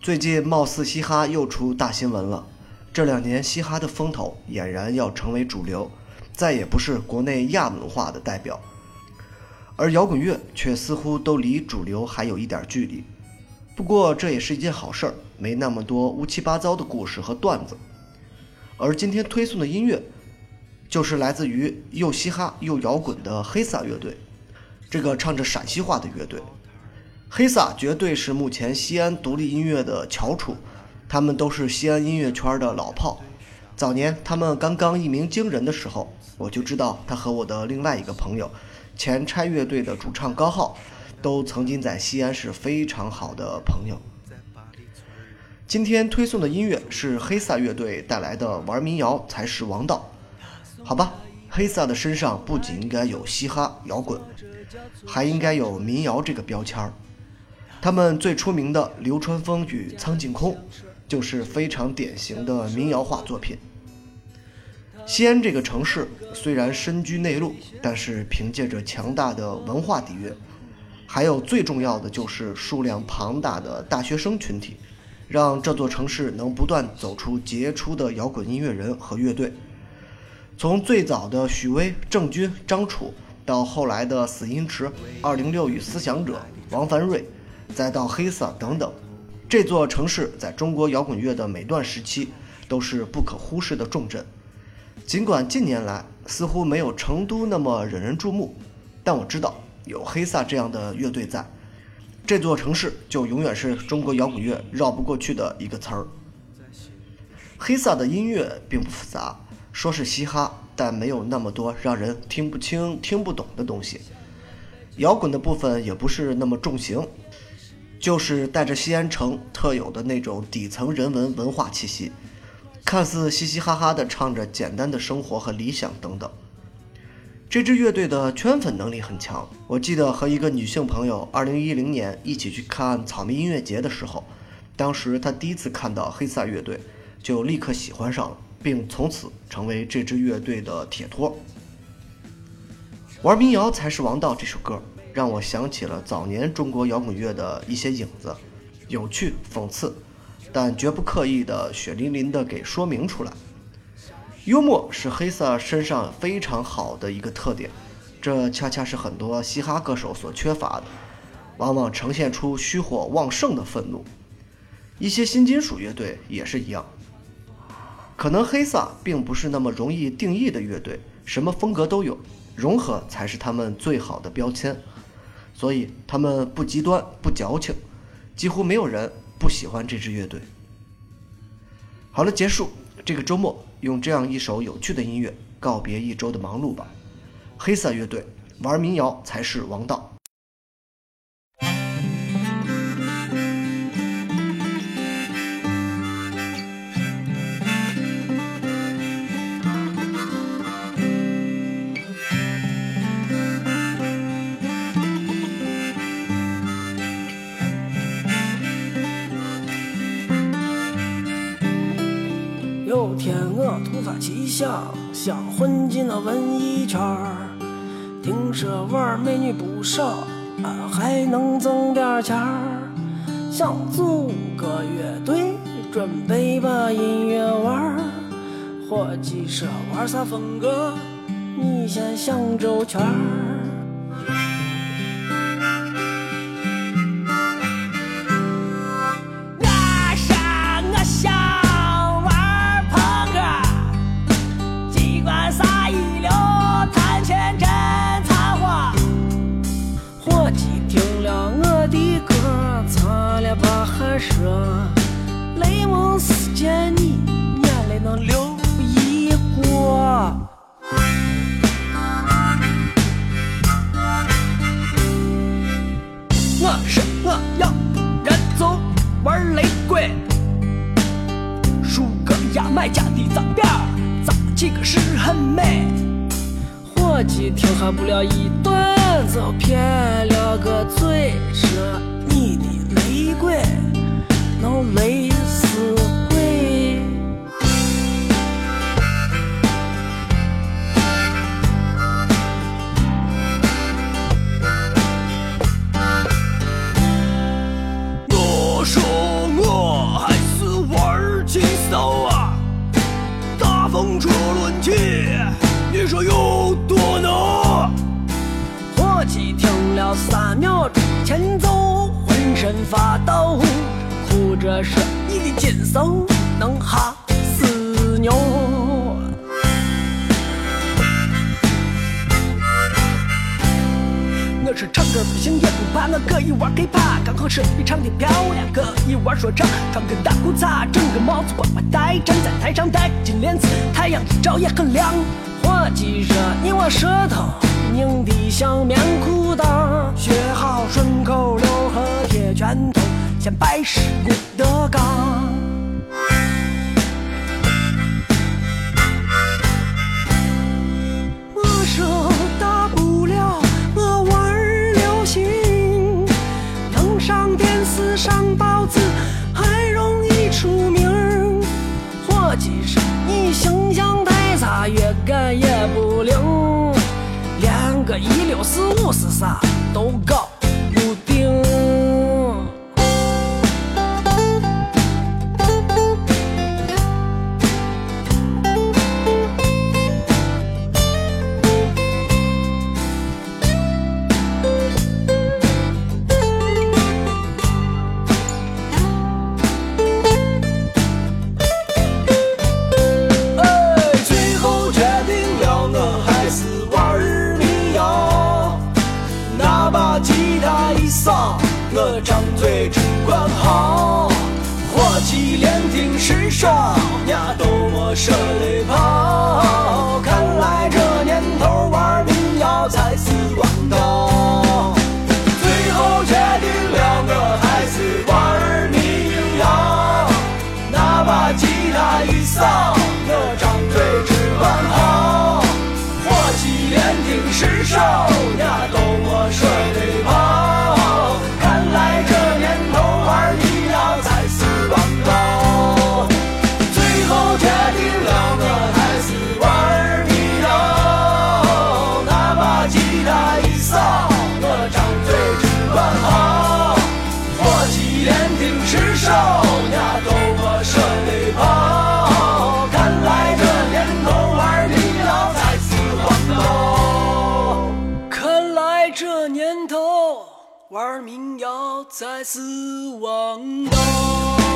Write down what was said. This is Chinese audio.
最近貌似嘻哈又出大新闻了，这两年嘻哈的风头俨然要成为主流，再也不是国内亚文化的代表，而摇滚乐却似乎都离主流还有一点距离。不过这也是一件好事儿，没那么多乌七八糟的故事和段子。而今天推送的音乐，就是来自于又嘻哈又摇滚的黑撒乐队，这个唱着陕西话的乐队。黑撒绝对是目前西安独立音乐的翘楚，他们都是西安音乐圈的老炮。早年他们刚刚一鸣惊人的时候，我就知道他和我的另外一个朋友，前拆乐队的主唱高浩，都曾经在西安是非常好的朋友。今天推送的音乐是黑撒乐队带来的玩民谣才是王道，好吧？黑撒的身上不仅应该有嘻哈摇滚，还应该有民谣这个标签儿。他们最出名的《流川枫与苍井空》，就是非常典型的民谣化作品。西安这个城市虽然身居内陆，但是凭借着强大的文化底蕴，还有最重要的就是数量庞大的大学生群体，让这座城市能不断走出杰出的摇滚音乐人和乐队。从最早的许巍、郑钧、张楚，到后来的死因池、二零六与思想者、王凡瑞。再到黑色等等，这座城市在中国摇滚乐的每段时期都是不可忽视的重镇。尽管近年来似乎没有成都那么惹人注目，但我知道有黑撒这样的乐队在，这座城市就永远是中国摇滚乐绕不过去的一个词儿。黑撒的音乐并不复杂，说是嘻哈，但没有那么多让人听不清、听不懂的东西。摇滚的部分也不是那么重型。就是带着西安城特有的那种底层人文文化气息，看似嘻嘻哈哈的唱着简单的生活和理想等等。这支乐队的圈粉能力很强。我记得和一个女性朋友2010年一起去看草莓音乐节的时候，当时她第一次看到黑撒乐队，就立刻喜欢上了，并从此成为这支乐队的铁托。玩民谣才是王道这首歌。让我想起了早年中国摇滚乐的一些影子，有趣讽刺，但绝不刻意的血淋淋的给说明出来。幽默是黑色身上非常好的一个特点，这恰恰是很多嘻哈歌手所缺乏的，往往呈现出虚火旺盛的愤怒。一些新金属乐队也是一样，可能黑撒并不是那么容易定义的乐队，什么风格都有，融合才是他们最好的标签。所以他们不极端不矫情，几乎没有人不喜欢这支乐队。好了，结束这个周末，用这样一首有趣的音乐告别一周的忙碌吧。黑撒乐队玩民谣才是王道。有天我突发奇想想混进了文艺圈儿，听说玩美女不少，还能挣点钱儿。想组个乐队，准备把音乐玩儿。伙计说玩啥风格，你先想周全儿。的脏辫儿，扎几个是很美。伙计听还不了一段，就骗了个嘴说你的玫瑰。能累死三秒钟前走，浑身发抖，哭着说你的金手能哈死牛。我是唱歌不行也不怕，我可以玩 hiphop，刚好声音唱的漂亮，可以玩说唱，穿个大裤衩，整个帽子歪歪戴，站在台上戴金链子，太阳一照也很亮。伙计说你我舌头拧的像棉裤裆，顺口溜和铁拳头，先拜师郭德纲。我说大不了我玩儿流行，能上电视上报纸，还容易出名。伙计说你形象太差，越改也不灵，连个一六四五是啥都搞他一扫，我张嘴只管嚎。火气连顶是少，伢都没舍得跑。年头玩民谣才是王道。